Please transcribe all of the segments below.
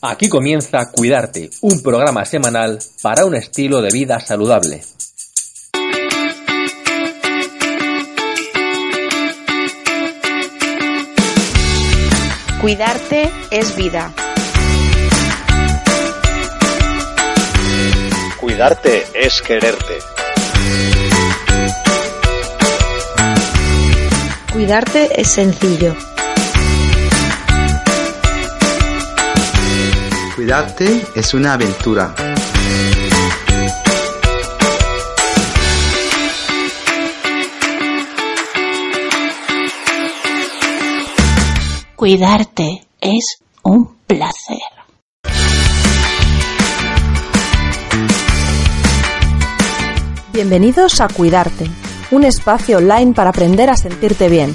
Aquí comienza Cuidarte, un programa semanal para un estilo de vida saludable. Cuidarte es vida. Cuidarte es quererte. Cuidarte es sencillo. Cuidarte es una aventura. Cuidarte es un placer. Bienvenidos a Cuidarte, un espacio online para aprender a sentirte bien.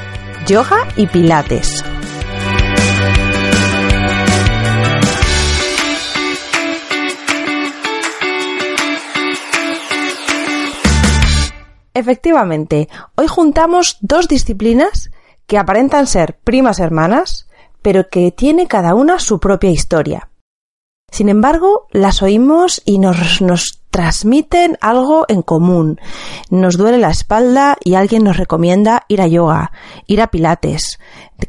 yoga y pilates. Efectivamente, hoy juntamos dos disciplinas que aparentan ser primas hermanas, pero que tiene cada una su propia historia. Sin embargo, las oímos y nos, nos transmiten algo en común. Nos duele la espalda y alguien nos recomienda ir a yoga, ir a pilates.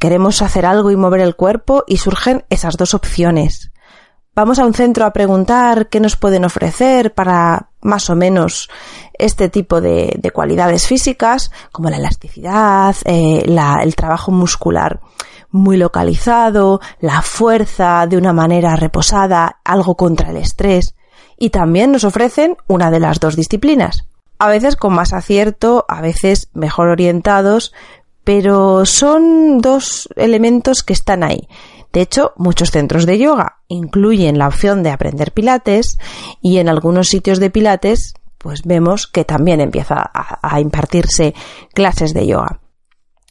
Queremos hacer algo y mover el cuerpo y surgen esas dos opciones. Vamos a un centro a preguntar qué nos pueden ofrecer para más o menos este tipo de, de cualidades físicas, como la elasticidad, eh, el trabajo muscular muy localizado, la fuerza de una manera reposada, algo contra el estrés. Y también nos ofrecen una de las dos disciplinas. A veces con más acierto, a veces mejor orientados, pero son dos elementos que están ahí. De hecho, muchos centros de yoga incluyen la opción de aprender pilates y en algunos sitios de pilates pues vemos que también empieza a, impartirse clases de yoga.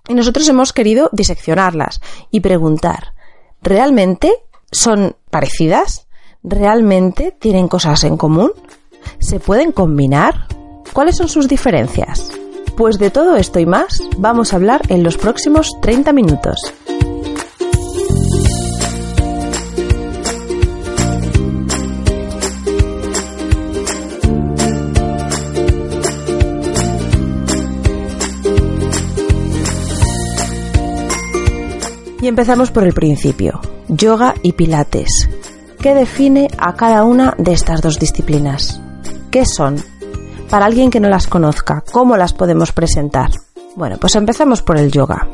Y nosotros hemos querido diseccionarlas y preguntar, ¿realmente son parecidas? ¿Realmente tienen cosas en común? ¿Se pueden combinar? ¿Cuáles son sus diferencias? Pues de todo esto y más vamos a hablar en los próximos 30 minutos. Y empezamos por el principio, yoga y pilates. ¿Qué define a cada una de estas dos disciplinas? ¿Qué son? Para alguien que no las conozca, ¿cómo las podemos presentar? Bueno, pues empezamos por el yoga.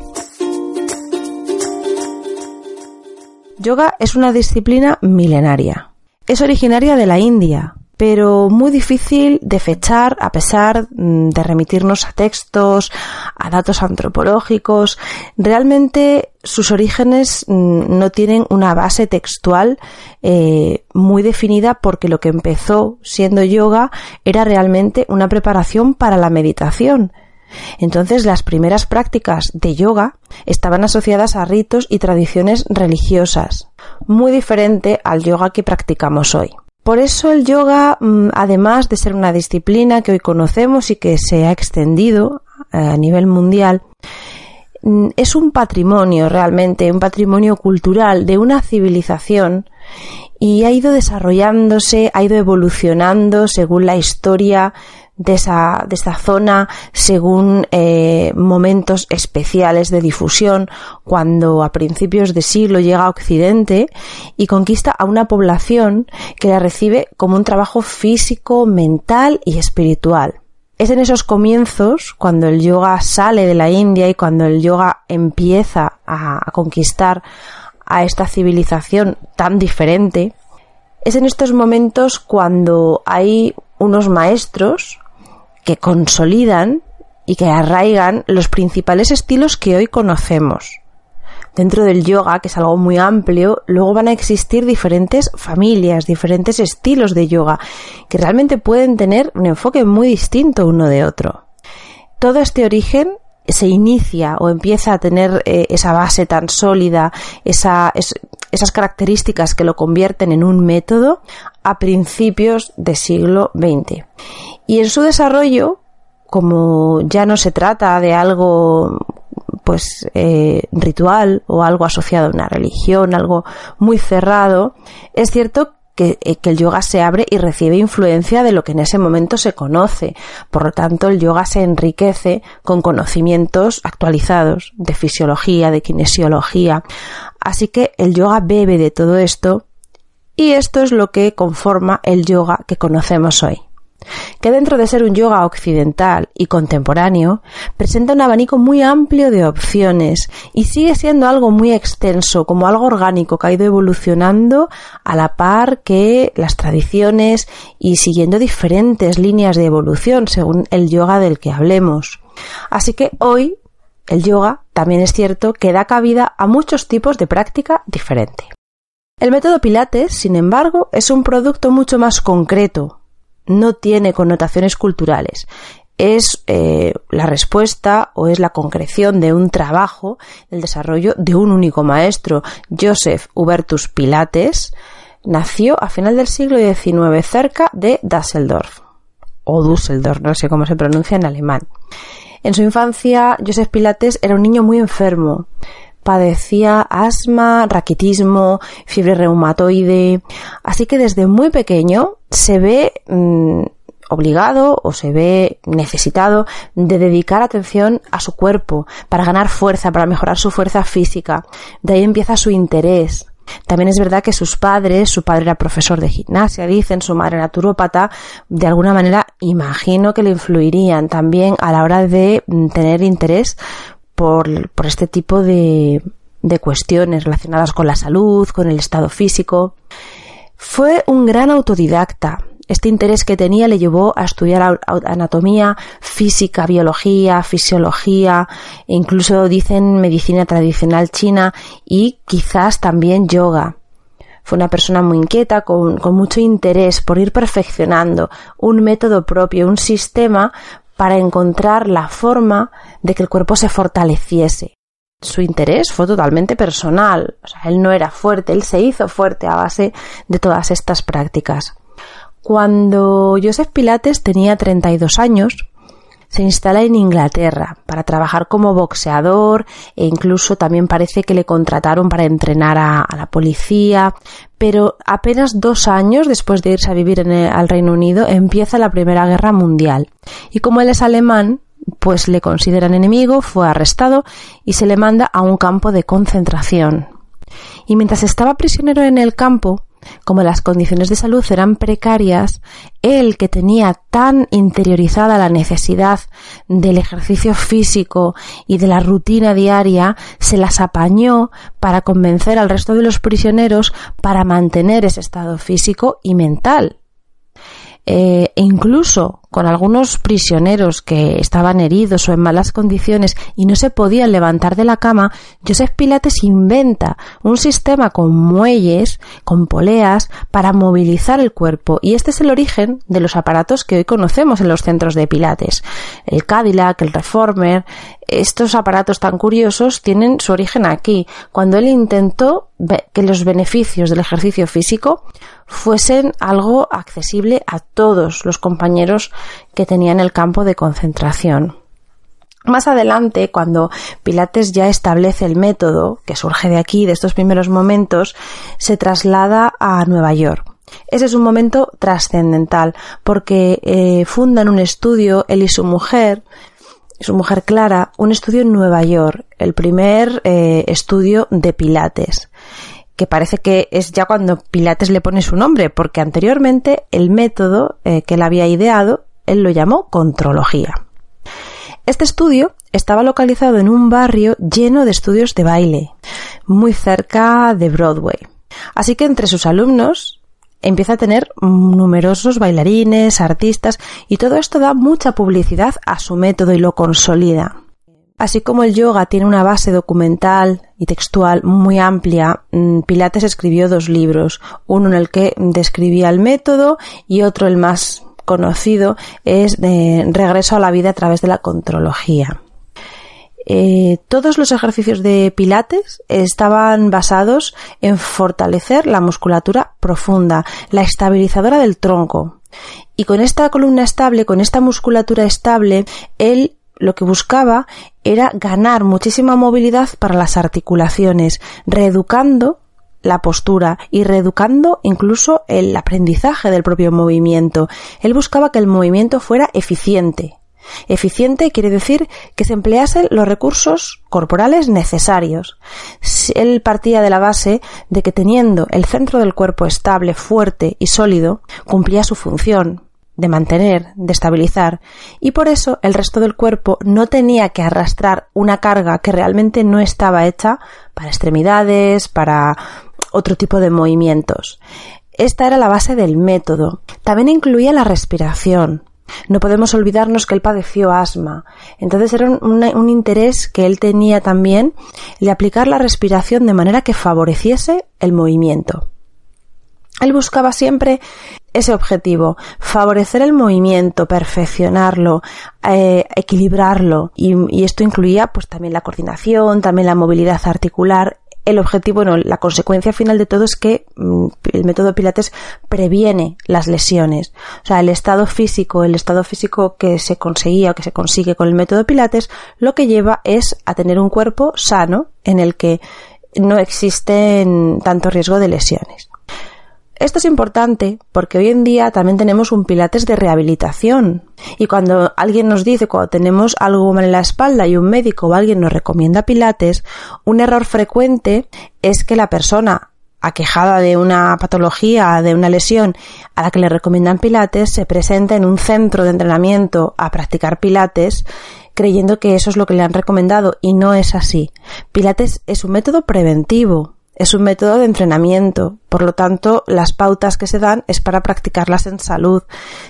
Yoga es una disciplina milenaria. Es originaria de la India, pero muy difícil de fechar a pesar mm, de remitirnos a textos, a datos antropológicos. Realmente sus orígenes mm, no tienen una base textual eh, muy definida porque lo que empezó siendo yoga era realmente una preparación para la meditación. Entonces las primeras prácticas de yoga estaban asociadas a ritos y tradiciones religiosas, muy diferente al yoga que practicamos hoy. Por eso el yoga, mm, además de ser una disciplina que hoy conocemos y que se ha extendido eh, a nivel mundial, mm, es un patrimonio realmente, un patrimonio cultural de una civilización y ha ido desarrollándose, ha ido evolucionando según la historia de esa, de esa zona según eh, momentos especiales de difusión, cuando a principios de siglo llega a Occidente y conquista a una población que la recibe como un trabajo físico, mental y espiritual. Es en esos comienzos, cuando el yoga sale de la India y cuando el yoga empieza a, a conquistar a esta civilización tan diferente, es en estos momentos cuando hay unos maestros que consolidan y que arraigan los principales estilos que hoy conocemos. Dentro del yoga, que es algo muy amplio, luego van a existir diferentes familias, diferentes estilos de yoga, que realmente pueden tener un enfoque muy distinto uno de otro. Todo este origen se inicia o empieza a tener eh, esa base tan sólida, esa, esas características que lo convierten en un método a principios del siglo XX. Y en su desarrollo, como ya no se trata de algo pues eh, ritual o algo asociado a una religión, algo muy cerrado, es cierto que, eh, que, el yoga se abre y recibe influencia de lo que en ese momento se conoce. Por lo tanto, el yoga se enriquece con conocimientos actualizados de fisiología, de kinesiología. Así que el yoga bebe de todo esto y esto es lo que conforma el yoga que conocemos hoy que dentro de ser un yoga occidental y contemporáneo, presenta un abanico muy amplio de opciones y sigue siendo algo muy extenso, como algo orgánico que ha ido evolucionando a la par que las tradiciones y siguiendo diferentes líneas de evolución según el yoga del que hablemos. Así que hoy el yoga también es cierto que da cabida a muchos tipos de práctica diferente. El método Pilates, sin embargo, es un producto mucho más concreto, no tiene connotaciones culturales. Es eh, la respuesta o es la concreción de un trabajo, el desarrollo de un único maestro. Joseph Hubertus Pilates nació a final del siglo XIX cerca de Düsseldorf o Düsseldorf, no sé cómo se pronuncia en alemán. En su infancia, Joseph Pilates era un niño muy enfermo padecía asma, raquitismo, fiebre reumatoide, así que desde muy pequeño se ve mm, obligado o se ve necesitado de dedicar atención a su cuerpo para ganar fuerza, para mejorar su fuerza física. De ahí empieza su interés. También es verdad que sus padres, su padre era profesor de gimnasia, dicen, su madre naturópata, de alguna manera imagino que le influirían también a la hora de mm, tener interés por, este tipo de, de cuestiones relacionadas con la salud, con el estado físico. Fue un gran autodidacta. Este interés que tenía le llevó a estudiar anatomía, física, biología, fisiología, e incluso dicen medicina tradicional china y quizás también yoga. Fue una persona muy inquieta, con, con mucho interés por ir perfeccionando un método propio, un sistema para encontrar la forma de que el cuerpo se fortaleciese. Su interés fue totalmente personal, o sea, él no era fuerte, él se hizo fuerte a base de todas estas prácticas. Cuando Joseph Pilates tenía 32 años, se instala en Inglaterra para trabajar como boxeador e incluso también parece que le contrataron para entrenar a, la policía, pero apenas dos años después de irse a vivir en al Reino Unido empieza la Primera Guerra Mundial y como él es alemán pues le consideran enemigo, fue arrestado y se le manda a un campo de concentración. Y mientras estaba prisionero en el campo, como las condiciones de salud eran precarias, él que tenía tan interiorizada la necesidad del ejercicio físico y de la rutina diaria, se las apañó para convencer al resto de los prisioneros para mantener ese estado físico y mental. Eh, e incluso con algunos prisioneros que estaban heridos o en malas condiciones y no se podían levantar de la cama, Joseph Pilates inventa un sistema con muelles, con poleas, para movilizar el cuerpo y este es el origen de los aparatos que hoy conocemos en los centros de Pilates. El Cadillac, el Reformer, estos aparatos tan curiosos tienen su origen aquí, cuando él intentó que los beneficios del ejercicio físico fuesen algo accesible a todos los compañeros que tenía en el campo de concentración. Más adelante, cuando Pilates ya establece el método, que surge de aquí, de estos primeros momentos, se traslada a Nueva York Ese es un momento trascendental porque eh, fundan un estudio, él y su mujer, su mujer Clara, un estudio en Nueva York, el primer eh, estudio de Pilates que parece que es ya cuando Pilates le pone su nombre, porque anteriormente el método eh, que él había ideado, él lo llamó contrología. Este estudio estaba localizado en un barrio lleno de estudios de baile, muy cerca de Broadway. Así que entre sus alumnos empieza a tener numerosos bailarines, artistas, y todo esto da mucha publicidad a su método y lo consolida. Así como el yoga tiene una base documental y textual muy amplia, mm, Pilates escribió dos libros, uno en el que describía el método y otro el más conocido es de Regreso a la vida a través de la contrología. Eh, todos los ejercicios de Pilates estaban basados en fortalecer la musculatura profunda, la estabilizadora del tronco. Y con esta columna estable, con esta musculatura estable, él lo que buscaba era ganar muchísima movilidad para las articulaciones, reeducando la postura y reeducando incluso el aprendizaje del propio movimiento. Él buscaba que el movimiento fuera eficiente. Eficiente quiere decir que se empleasen los recursos corporales necesarios. Él partía de la base de que teniendo el centro del cuerpo estable, fuerte y sólido, cumplía su función, de mantener, de estabilizar, y por eso el resto del cuerpo no tenía que arrastrar una carga que realmente no estaba hecha para extremidades, para otro tipo de movimientos. Esta era la base del método. También incluía la respiración. No podemos olvidarnos que él padeció asma. Entonces era un, interés que él tenía también de aplicar la respiración de manera que favoreciese el movimiento. Él buscaba siempre ese objetivo, favorecer el movimiento, perfeccionarlo, eh, equilibrarlo y, y, esto incluía pues también la coordinación, también la movilidad articular. El objetivo, bueno, la consecuencia final de todo es que mm, el método Pilates previene las lesiones. O sea, el estado físico, el estado físico que se conseguía o que se consigue con el método Pilates, lo que lleva es a tener un cuerpo sano en el que no existen tanto riesgo de lesiones. Esto es importante porque hoy en día también tenemos un pilates de rehabilitación. Y cuando alguien nos dice, cuando tenemos algo mal en la espalda y un médico o alguien nos recomienda pilates, un error frecuente es que la persona aquejada de una patología, de una lesión, a la que le recomiendan pilates, se presenta en un centro de entrenamiento a practicar pilates creyendo que eso es lo que le han recomendado y no es así. Pilates es un método preventivo, es un método de entrenamiento, por lo tanto, las pautas que se dan es para practicarlas en salud.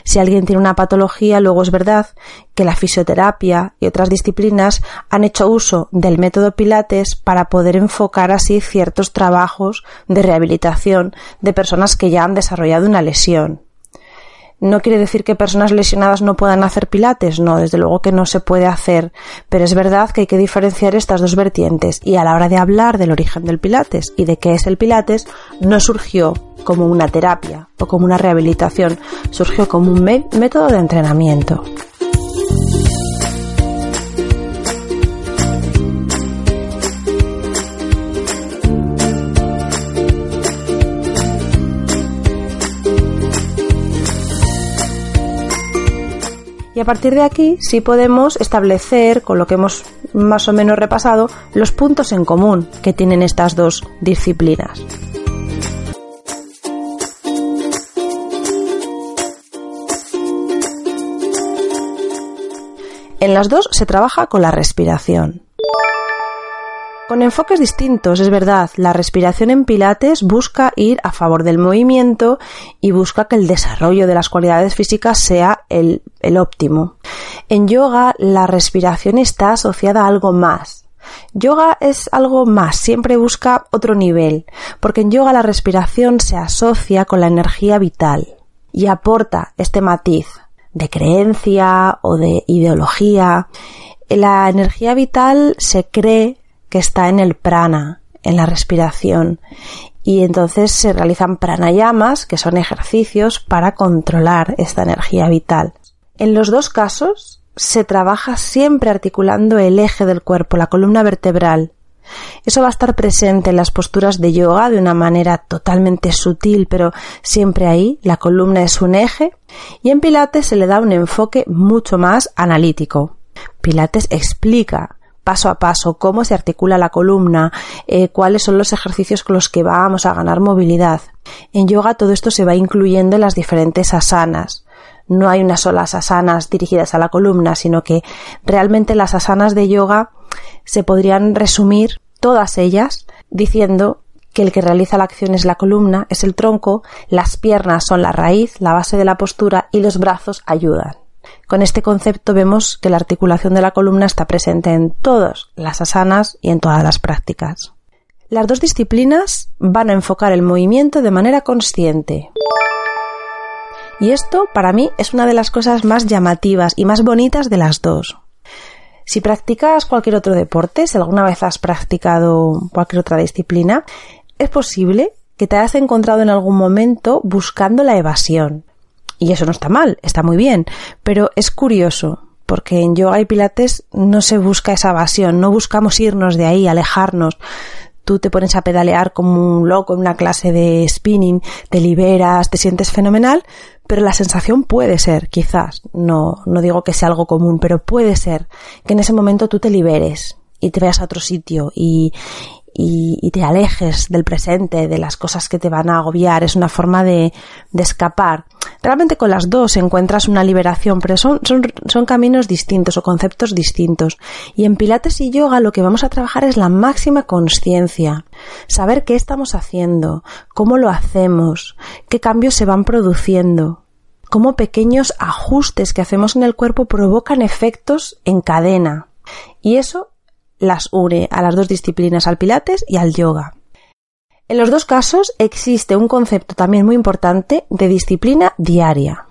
Si alguien tiene una patología, luego es verdad que la fisioterapia y otras disciplinas han hecho uso del método Pilates para poder enfocar así ciertos trabajos de rehabilitación de personas que ya han desarrollado una lesión. No quiere decir que personas lesionadas no puedan hacer pilates, no, desde luego que no se puede hacer, pero es verdad que hay que diferenciar estas dos vertientes y a la hora de hablar del origen del pilates y de qué es el pilates, no surgió como una terapia o como una rehabilitación, surgió como un método de entrenamiento. Y a partir de aquí sí podemos establecer, con lo que hemos más o menos repasado, los puntos en común que tienen estas dos disciplinas. En las dos se trabaja con la respiración. Con enfoques distintos, es verdad, la respiración en Pilates busca ir a favor del movimiento y busca que el desarrollo de las cualidades físicas sea el, el óptimo. En yoga la respiración está asociada a algo más, Yoga es algo más, siempre busca otro nivel, porque en yoga la respiración se asocia con la energía vital y aporta este matiz de creencia o de ideología. La energía vital se cree que está en el prana, en la respiración. Y entonces se realizan pranayamas, que son ejercicios para controlar esta energía vital. En los dos casos se trabaja siempre articulando el eje del cuerpo, la columna vertebral. Eso va a estar presente en las posturas de yoga de una manera totalmente sutil, pero siempre ahí. La columna es un eje. Y en Pilates se le da un enfoque mucho más analítico. Pilates explica paso a paso cómo se articula la columna, eh, cuáles son los ejercicios con los que vamos a ganar movilidad. En yoga todo esto se va incluyendo en las diferentes asanas no hay unas solas asanas dirigidas a la columna, sino que realmente las asanas de yoga se podrían resumir todas ellas diciendo que el que realiza la acción es la columna, es el tronco, las piernas son la raíz, la base de la postura y los brazos ayudan. Con este concepto vemos que la articulación de la columna está presente en todas las asanas y en todas las prácticas. Las dos disciplinas van a enfocar el movimiento de manera consciente. Y esto, para mí, es una de las cosas más llamativas y más bonitas de las dos. Si practicas cualquier otro deporte, si alguna vez has practicado cualquier otra disciplina, es posible que te hayas encontrado en algún momento buscando la evasión. Y eso no está mal, está muy bien, pero es curioso, porque en yoga y pilates no se busca esa evasión, no buscamos irnos de ahí, alejarnos, tú te pones a pedalear como un loco en una clase de spinning, te liberas, te sientes fenomenal, pero la sensación puede ser, quizás, no, no digo que sea algo común, pero puede ser que en ese momento tú te liberes y te veas a otro sitio y, y, te alejes del presente, de las cosas que te van a agobiar. Es una forma de, de escapar. Realmente con las dos encuentras una liberación, pero son, son, son caminos distintos o conceptos distintos. Y en Pilates y Yoga lo que vamos a trabajar es la máxima conciencia. Saber qué estamos haciendo, cómo lo hacemos, qué cambios se van produciendo cómo pequeños ajustes que hacemos en el cuerpo provocan efectos en cadena. Y eso las une a las dos disciplinas, al pilates y al yoga. En los dos casos existe un concepto también muy importante de disciplina diaria.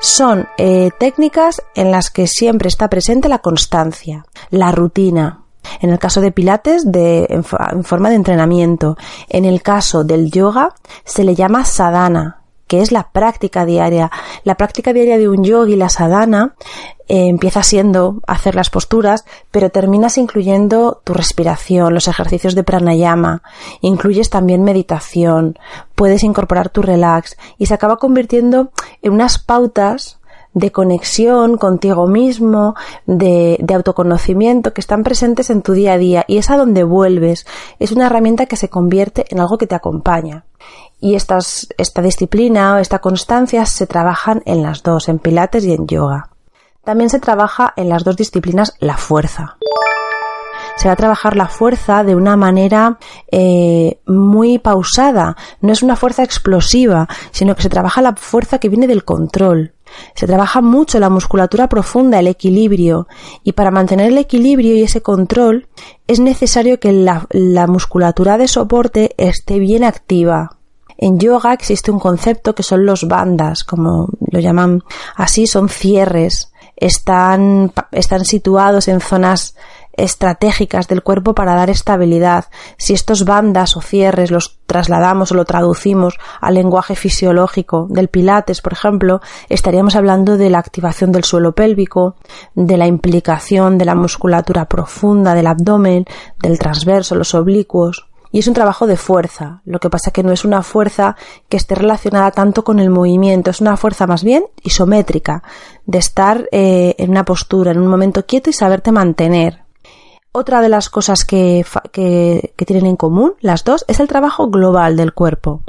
Son eh, técnicas en las que siempre está presente la constancia, la rutina. En el caso de Pilates, en forma de entrenamiento. En el caso del yoga, se le llama sadhana, que es la práctica diaria. La práctica diaria de un yogi, la sadhana, eh, empieza siendo hacer las posturas, pero terminas incluyendo tu respiración, los ejercicios de pranayama, incluyes también meditación, puedes incorporar tu relax y se acaba convirtiendo en unas pautas de conexión contigo mismo, de, de, autoconocimiento que están presentes en tu día a día y es a donde vuelves. Es una herramienta que se convierte en algo que te acompaña. Y estas, esta disciplina o esta constancia se trabajan en las dos, en pilates y en yoga. También se trabaja en las dos disciplinas la fuerza. Se va a trabajar la fuerza de una manera eh, muy pausada. No es una fuerza explosiva, sino que se trabaja la fuerza que viene del control. Se trabaja mucho la musculatura profunda, el equilibrio, y para mantener el equilibrio y ese control es necesario que la, la musculatura de soporte esté bien activa. En yoga existe un concepto que son los bandas, como lo llaman así, son cierres están, están situados en zonas estratégicas del cuerpo para dar estabilidad. Si estos bandas o cierres los trasladamos o lo traducimos al lenguaje fisiológico del pilates, por ejemplo, estaríamos hablando de la activación del suelo pélvico, de la implicación de la musculatura profunda del abdomen, del transverso, los oblicuos y es un trabajo de fuerza. Lo que pasa que no es una fuerza que esté relacionada tanto con el movimiento, es una fuerza más bien isométrica, de estar eh, en una postura, en un momento quieto y saberte mantener. Otra de las cosas que, tienen en común las dos es el trabajo global del cuerpo.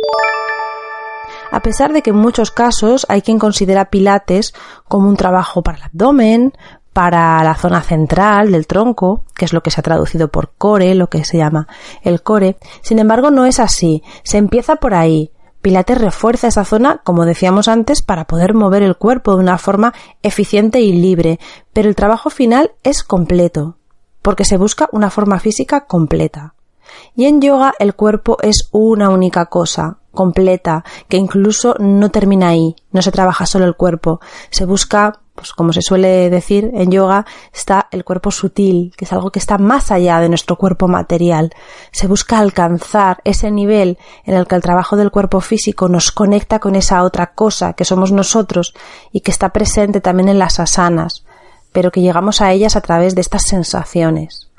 A pesar de que en muchos casos hay quien considera pilates como un trabajo para el abdomen, para la zona central del tronco, que es lo que se ha traducido por core, lo que se llama el core. Sin embargo, no es así. Se empieza por ahí. Pilates refuerza esa zona, como decíamos antes, para poder mover el cuerpo de una forma eficiente y libre, pero el trabajo final es completo, porque se busca una forma física completa. Y en yoga el cuerpo es una única cosa, completa, que incluso no termina ahí, no se trabaja solo el cuerpo, se busca pues como se suele decir en yoga, está el cuerpo sutil, que es algo que está más allá de nuestro cuerpo material. Se busca alcanzar ese nivel en el que el trabajo del cuerpo físico nos conecta con esa otra cosa que somos nosotros y que está presente también en las asanas, pero que llegamos a ellas a través de estas sensaciones.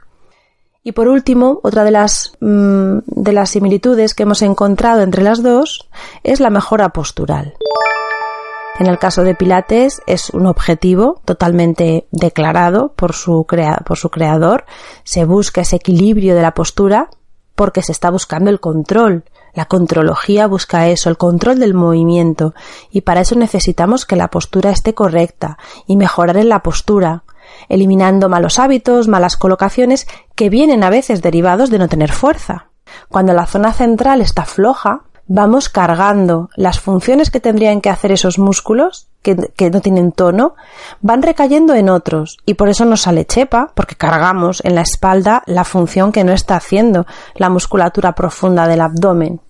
Y por último, otra de las, mm, de las similitudes que hemos encontrado entre las dos es la mejora postural. En el caso de Pilates es un objetivo totalmente declarado por su, por su creador. Se busca ese equilibrio de la postura porque se está buscando el control. La contrología busca eso, el control del movimiento, y para eso necesitamos que la postura esté correcta y mejorar en la postura, eliminando malos hábitos, malas colocaciones que vienen a veces derivados de no tener fuerza. Cuando la zona central está floja, vamos cargando las funciones que tendrían que hacer esos músculos que, no tienen tono, van recayendo en otros y por eso nos sale chepa, porque cargamos en la espalda la función que no está haciendo la musculatura profunda del abdomen.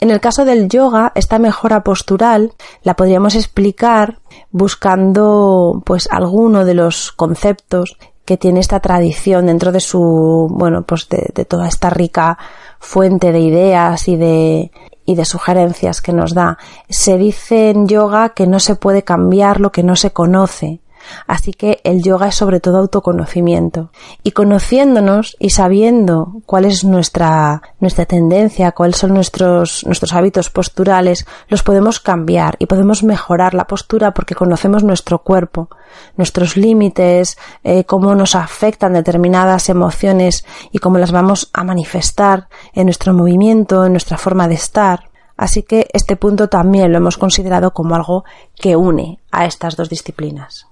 En el caso del yoga, esta mejora postural la podríamos explicar buscando pues alguno de los conceptos que tiene esta tradición dentro de su, bueno, pues de, toda esta rica fuente de ideas y de, y de sugerencias que nos da. Se dice en yoga que no se puede cambiar lo que no se conoce. Así que el yoga es sobre todo autoconocimiento. Y conociéndonos y sabiendo cuál es nuestra, nuestra tendencia, cuáles son nuestros, nuestros hábitos posturales, los podemos cambiar y podemos mejorar la postura porque conocemos nuestro cuerpo, nuestros límites, eh, cómo nos afectan determinadas emociones y cómo las vamos a manifestar en nuestro movimiento, en nuestra forma de estar. Así que este punto también lo hemos considerado como algo que une a estas dos disciplinas.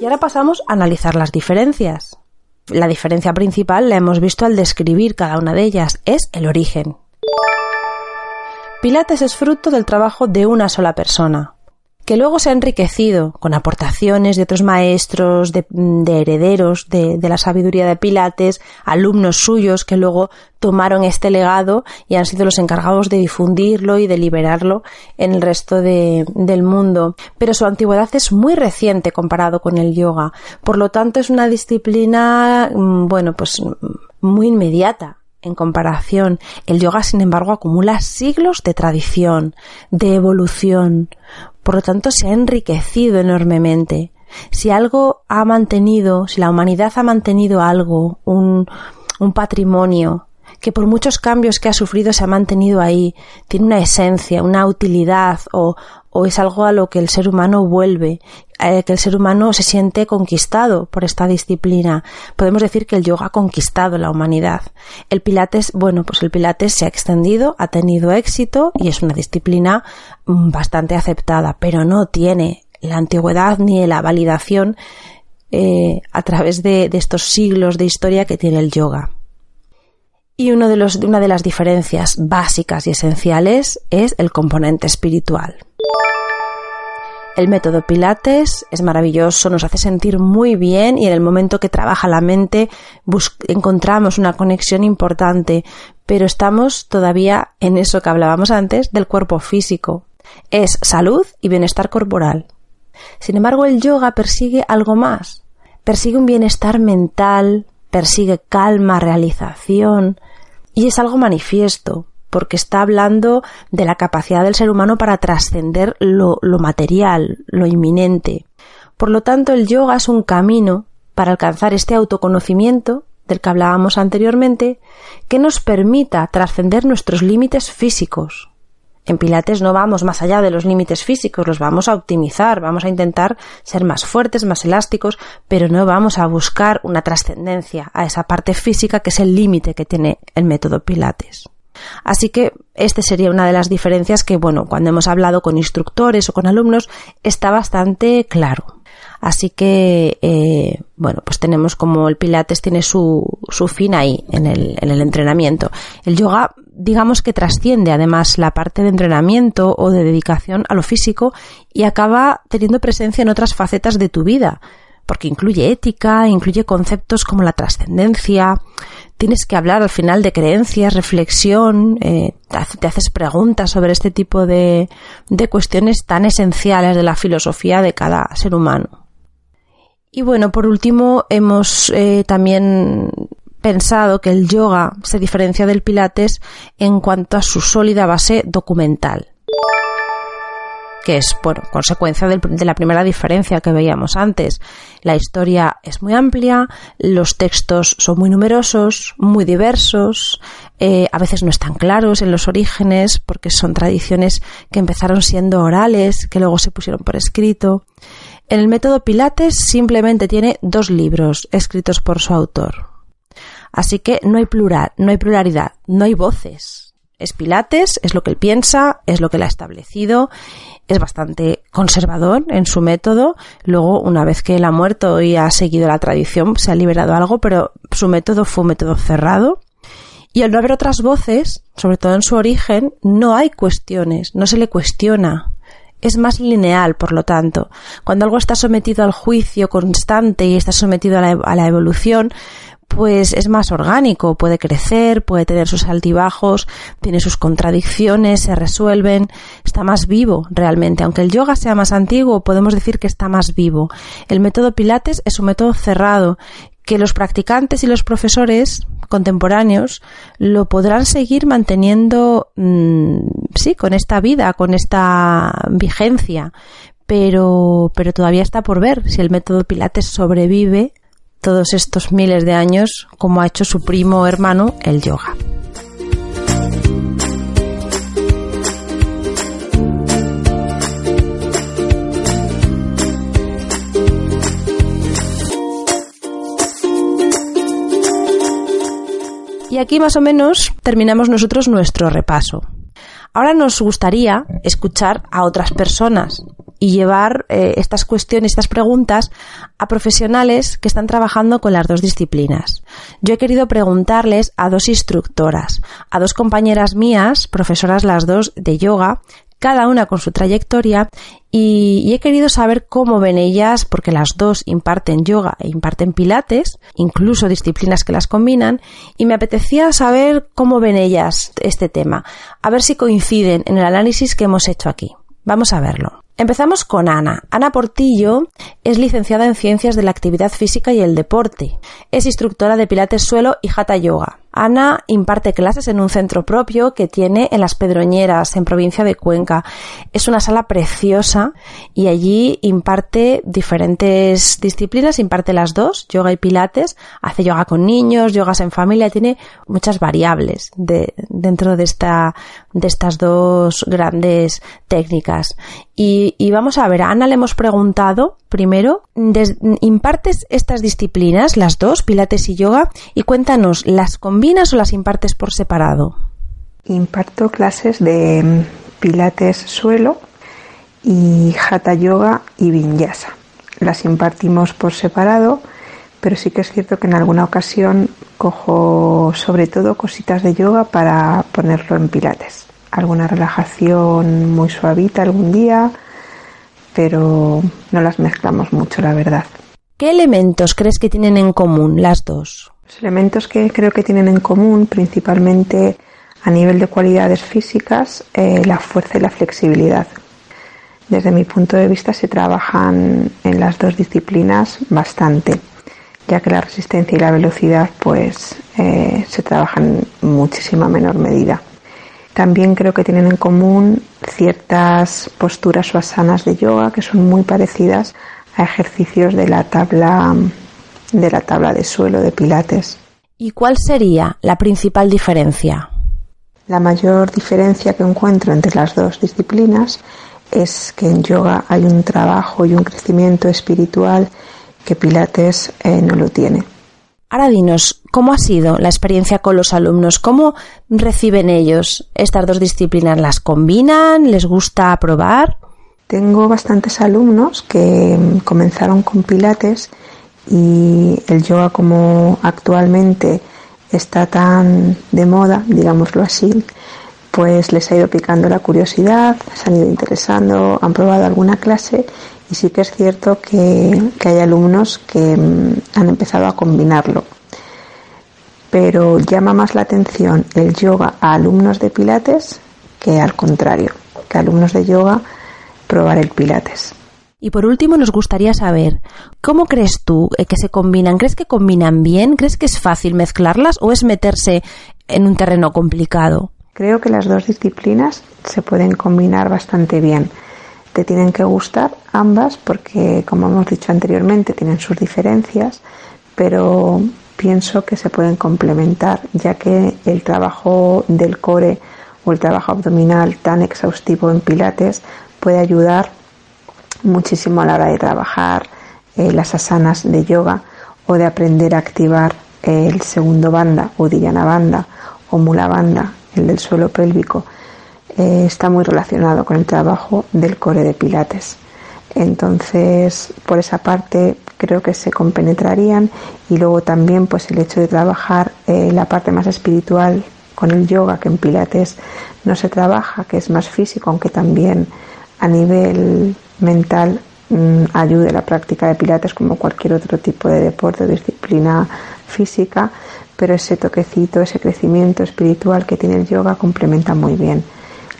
Y ahora pasamos a analizar las diferencias. La diferencia principal la hemos visto al describir cada una de ellas, es el origen. Pilates es fruto del trabajo de una sola persona, que luego se ha enriquecido con aportaciones de otros maestros, de, herederos de, la sabiduría de Pilates, alumnos suyos que luego tomaron este legado y han sido los encargados de difundirlo y de liberarlo en el resto del mundo. Pero su antigüedad es muy reciente comparado con el yoga. Por lo tanto, es una disciplina, mm, bueno, pues muy inmediata en comparación, el yoga, sin embargo, acumula siglos de tradición, de evolución. Por lo tanto, se ha enriquecido enormemente. Si algo ha mantenido, si la humanidad ha mantenido algo, un, patrimonio, que por muchos cambios que ha sufrido se ha mantenido ahí, tiene una esencia, una utilidad o, o es algo a lo que el ser humano vuelve, eh, que el ser humano se siente conquistado por esta disciplina. Podemos decir que el yoga ha conquistado la humanidad. El pilates, bueno, pues el pilates se ha extendido, ha tenido éxito y es una disciplina mm, bastante aceptada, pero no tiene la antigüedad ni la validación eh, a través de estos siglos de historia que tiene el yoga. Y una de las diferencias básicas y esenciales es el componente espiritual. El método Pilates es maravilloso, nos hace sentir muy bien y en el momento que trabaja la mente encontramos una conexión importante, pero estamos todavía en eso que hablábamos antes del cuerpo físico. Es salud y bienestar corporal. Sin embargo, el yoga persigue algo más. Persigue un bienestar mental, persigue calma, realización, y es algo manifiesto porque está hablando de la capacidad del ser humano para trascender lo, material, lo inminente. Por lo tanto, el yoga es un camino para alcanzar este autoconocimiento del que hablábamos anteriormente, que nos permita trascender nuestros límites físicos. En Pilates no vamos más allá de los límites físicos, los vamos a optimizar, vamos a intentar ser más fuertes, más elásticos, pero no vamos a buscar una trascendencia a esa parte física que es el límite que tiene el método Pilates. Así que este sería una de las diferencias que, bueno, cuando hemos hablado con instructores o con alumnos está bastante claro. Así que, eh, bueno, pues tenemos como el Pilates tiene su, su fin ahí, en el, en el entrenamiento. El yoga, digamos que trasciende además la parte de entrenamiento o de dedicación a lo físico y acaba teniendo presencia en otras facetas de tu vida, porque incluye ética, incluye conceptos como la trascendencia, tienes que hablar al final de creencias, reflexión, eh, te haces preguntas sobre este tipo de, de cuestiones tan esenciales de la filosofía de cada ser humano. Y bueno, por último, hemos eh, también pensado que el yoga se diferencia del pilates en cuanto a su sólida base documental que es bueno, consecuencia de la primera diferencia que veíamos antes. La historia es muy amplia, los textos son muy numerosos, muy diversos, eh, a veces no están claros en los orígenes porque son tradiciones que empezaron siendo orales, que luego se pusieron por escrito. En el método Pilates simplemente tiene dos libros escritos por su autor. Así que no hay plural, no hay pluralidad, no hay voces. Es Pilates, es lo que él piensa, es lo que él ha establecido es bastante conservador en su método. Luego, una vez que él ha muerto y ha seguido la tradición, se ha liberado algo, pero su método fue un método cerrado. Y al no haber otras voces, sobre todo en su origen, no hay cuestiones, no se le cuestiona. Es más lineal, por lo tanto. Cuando algo está sometido al juicio constante y está sometido a la, a la evolución, pues es más orgánico, puede crecer, puede tener sus altibajos, tiene sus contradicciones, se resuelven, está más vivo realmente. Aunque el yoga sea más antiguo, podemos decir que está más vivo. El método Pilates es un método cerrado que los practicantes y los profesores contemporáneos lo podrán seguir manteniendo, mm, sí, con esta vida, con esta vigencia, pero, pero todavía está por ver si el método Pilates sobrevive todos estos miles de años como ha hecho su primo hermano el yoga. Y aquí más o menos terminamos nosotros nuestro repaso. Ahora nos gustaría escuchar a otras personas y llevar eh, estas cuestiones, estas preguntas a profesionales que están trabajando con las dos disciplinas. Yo he querido preguntarles a dos instructoras, a dos compañeras mías, profesoras las dos de yoga, cada una con su trayectoria y, he querido saber cómo ven ellas, porque las dos imparten yoga e imparten pilates, incluso disciplinas que las combinan, y me apetecía saber cómo ven ellas este tema, a ver si coinciden en el análisis que hemos hecho aquí. Vamos a verlo. Empezamos con Ana. Ana Portillo es licenciada en Ciencias de la Actividad Física y el Deporte. Es instructora de Pilates Suelo y Hatha Yoga. Ana imparte clases en un centro propio que tiene en Las Pedroñeras, en provincia de Cuenca. Es una sala preciosa y allí imparte diferentes disciplinas, imparte las dos, yoga y pilates, hace yoga con niños, yogas en familia, tiene muchas variables de, dentro de, esta, de estas dos grandes técnicas. Y, y vamos a ver, a Ana le hemos preguntado primero, ¿impartes estas disciplinas, las dos, pilates y yoga? Y cuéntanos, ¿las combinas o las impartes por separado? Imparto clases de mm, pilates suelo y hatha yoga y vinyasa. Las impartimos por separado, pero sí que es cierto que en alguna ocasión cojo sobre todo cositas de yoga para ponerlo en pilates. Alguna relajación muy suavita algún día, pero no las mezclamos mucho, la verdad. ¿Qué elementos crees que tienen en común las dos? Los elementos que creo que tienen en común, principalmente a nivel de cualidades físicas, eh, la fuerza y la flexibilidad. Desde mi punto de vista se trabajan en las dos disciplinas bastante, ya que la resistencia y la velocidad pues eh, se trabajan en muchísima menor medida. También creo que tienen en común ciertas posturas o asanas de yoga que son muy parecidas a ejercicios de la tabla de la tabla de suelo de pilates. ¿Y cuál sería la principal diferencia? La mayor diferencia que encuentro entre las dos disciplinas es que en yoga hay un trabajo y un crecimiento espiritual que Pilates eh, no lo tiene. Ahora dinos, ¿cómo ha sido la experiencia con los alumnos? ¿Cómo reciben ellos estas dos disciplinas? ¿Las combinan? ¿Les gusta probar? Tengo bastantes alumnos que comenzaron con Pilates y el yoga como actualmente está tan de moda, digámoslo así, pues les ha ido picando la curiosidad, se han ido interesando, han probado alguna clase y sí que es cierto que, hay alumnos que mm, han empezado a combinarlo. Pero llama más la atención el yoga a alumnos de pilates que al contrario, que alumnos de yoga probar el pilates. Y por último nos gustaría saber, ¿cómo crees tú eh, que se combinan? ¿Crees que combinan bien? ¿Crees que es fácil mezclarlas o es meterse en un terreno complicado? Creo que las dos disciplinas se pueden combinar bastante bien. Te tienen que gustar ambas porque, como hemos dicho anteriormente, tienen sus diferencias, pero pienso que se pueden complementar, ya que el trabajo del core o el trabajo abdominal tan exhaustivo en Pilates puede ayudar muchísimo a la hora de trabajar eh, las asanas de yoga o de aprender a activar el segundo banda o dhyana banda o mula banda, el del suelo pélvico, eh, está muy relacionado con el trabajo del core de pilates. Entonces, por esa parte creo que se compenetrarían y luego también pues el hecho de trabajar eh, la parte más espiritual con el yoga que en pilates no se trabaja, que es más físico, aunque también a nivel mental mm, ayude la práctica de pilates como cualquier otro tipo de deporte o disciplina física, pero ese toquecito, ese crecimiento espiritual que tiene el yoga complementa muy bien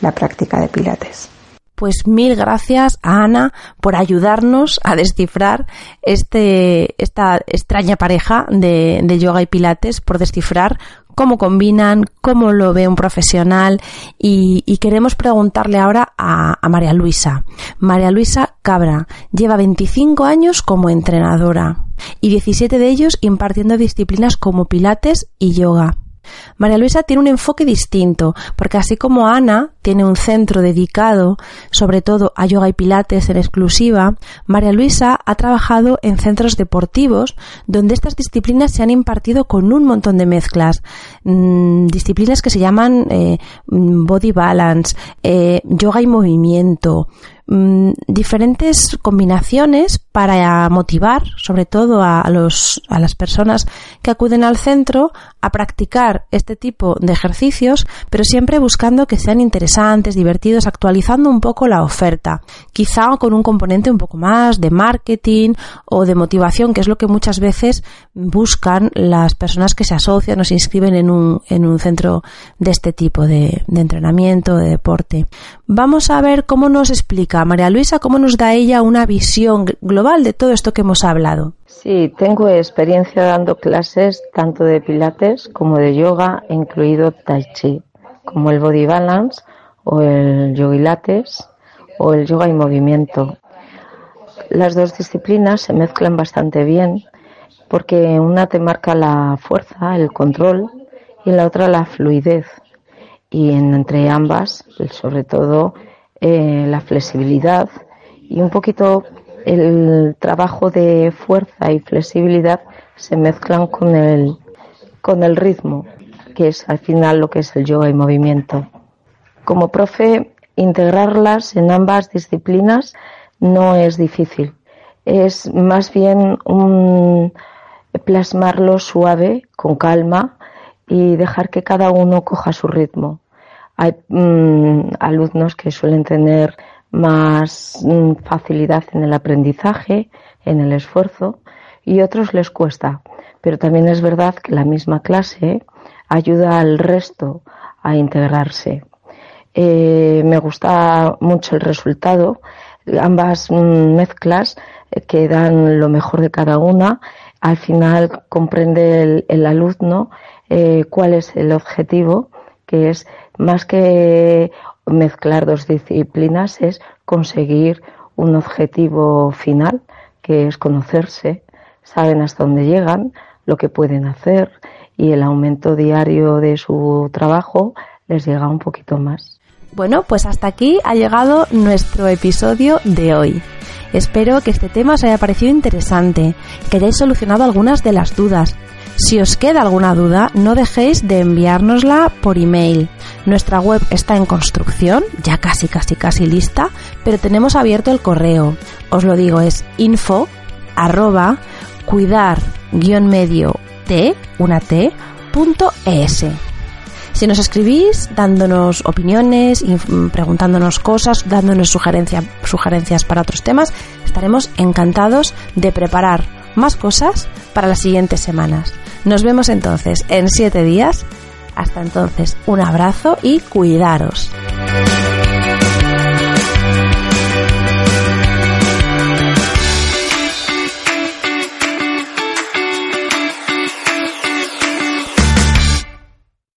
la práctica de pilates. Pues mil gracias a Ana por ayudarnos a descifrar este, esta extraña pareja de, de yoga y pilates, por descifrar cómo combinan, cómo lo ve un profesional y, queremos preguntarle ahora a, a, María Luisa. María Luisa Cabra lleva 25 años como entrenadora y 17 de ellos impartiendo disciplinas como pilates y yoga. María Luisa tiene un enfoque distinto, porque así como Ana tiene un centro dedicado sobre todo a yoga y pilates en exclusiva, María Luisa ha trabajado en centros deportivos donde estas disciplinas se han impartido con un montón de mezclas, mm, disciplinas que se llaman eh, body balance, eh, yoga y movimiento, Mm, diferentes combinaciones para motivar, sobre todo a, los, a las personas que acuden al centro, a practicar este tipo de ejercicios, pero siempre buscando que sean interesantes, divertidos, actualizando un poco la oferta. Quizá con un componente un poco más de marketing o de motivación, que es lo que muchas veces buscan las personas que se asocian o se inscriben en un, en un centro de este tipo de, de entrenamiento, de deporte. Vamos a ver cómo nos explica María Luisa, cómo nos da ella una visión global de todo esto que hemos hablado. Sí, tengo experiencia dando clases tanto de pilates como de yoga, incluido tai chi, como el body balance o el yogilates o el yoga y movimiento. Las dos disciplinas se mezclan bastante bien porque una te marca la fuerza, el control y la otra la fluidez y entre ambas, sobre todo, eh, la flexibilidad y un poquito el trabajo de fuerza y flexibilidad se mezclan con el, con el ritmo, que es al final lo que es el yoga y movimiento. Como profe, integrarlas en ambas disciplinas no es difícil. Es más bien un plasmarlo suave, con calma y dejar que cada uno coja su ritmo. Hay mm, alumnos que suelen tener más mm, facilidad en el aprendizaje, en el esfuerzo, y otros les cuesta. Pero también es verdad que la misma clase ayuda al resto a integrarse. Eh, me gusta mucho el resultado. Ambas mm, mezclas eh, que dan lo mejor de cada una. Al final comprende el, alumno eh, cuál es el objetivo, que es más que mezclar dos disciplinas, es conseguir un objetivo final, que es conocerse, saben hasta dónde llegan, lo que pueden hacer y el aumento diario de su trabajo les llega un poquito más. Bueno, pues hasta aquí ha llegado nuestro episodio de hoy. Espero que este tema os haya parecido interesante, que hayáis solucionado algunas de las dudas si os queda alguna duda, no dejéis de enviárnosla por email. Nuestra web está en construcción, ya casi, casi, casi lista, pero tenemos abierto el correo. Os lo digo, es info arroba cuidar guion medio t, una t, punto es. Si nos escribís dándonos opiniones, preguntándonos cosas, dándonos sugerencias para otros temas, estaremos encantados de preparar más cosas para las siguientes semanas. Nos vemos entonces en siete días. Hasta entonces, un abrazo y cuidaros.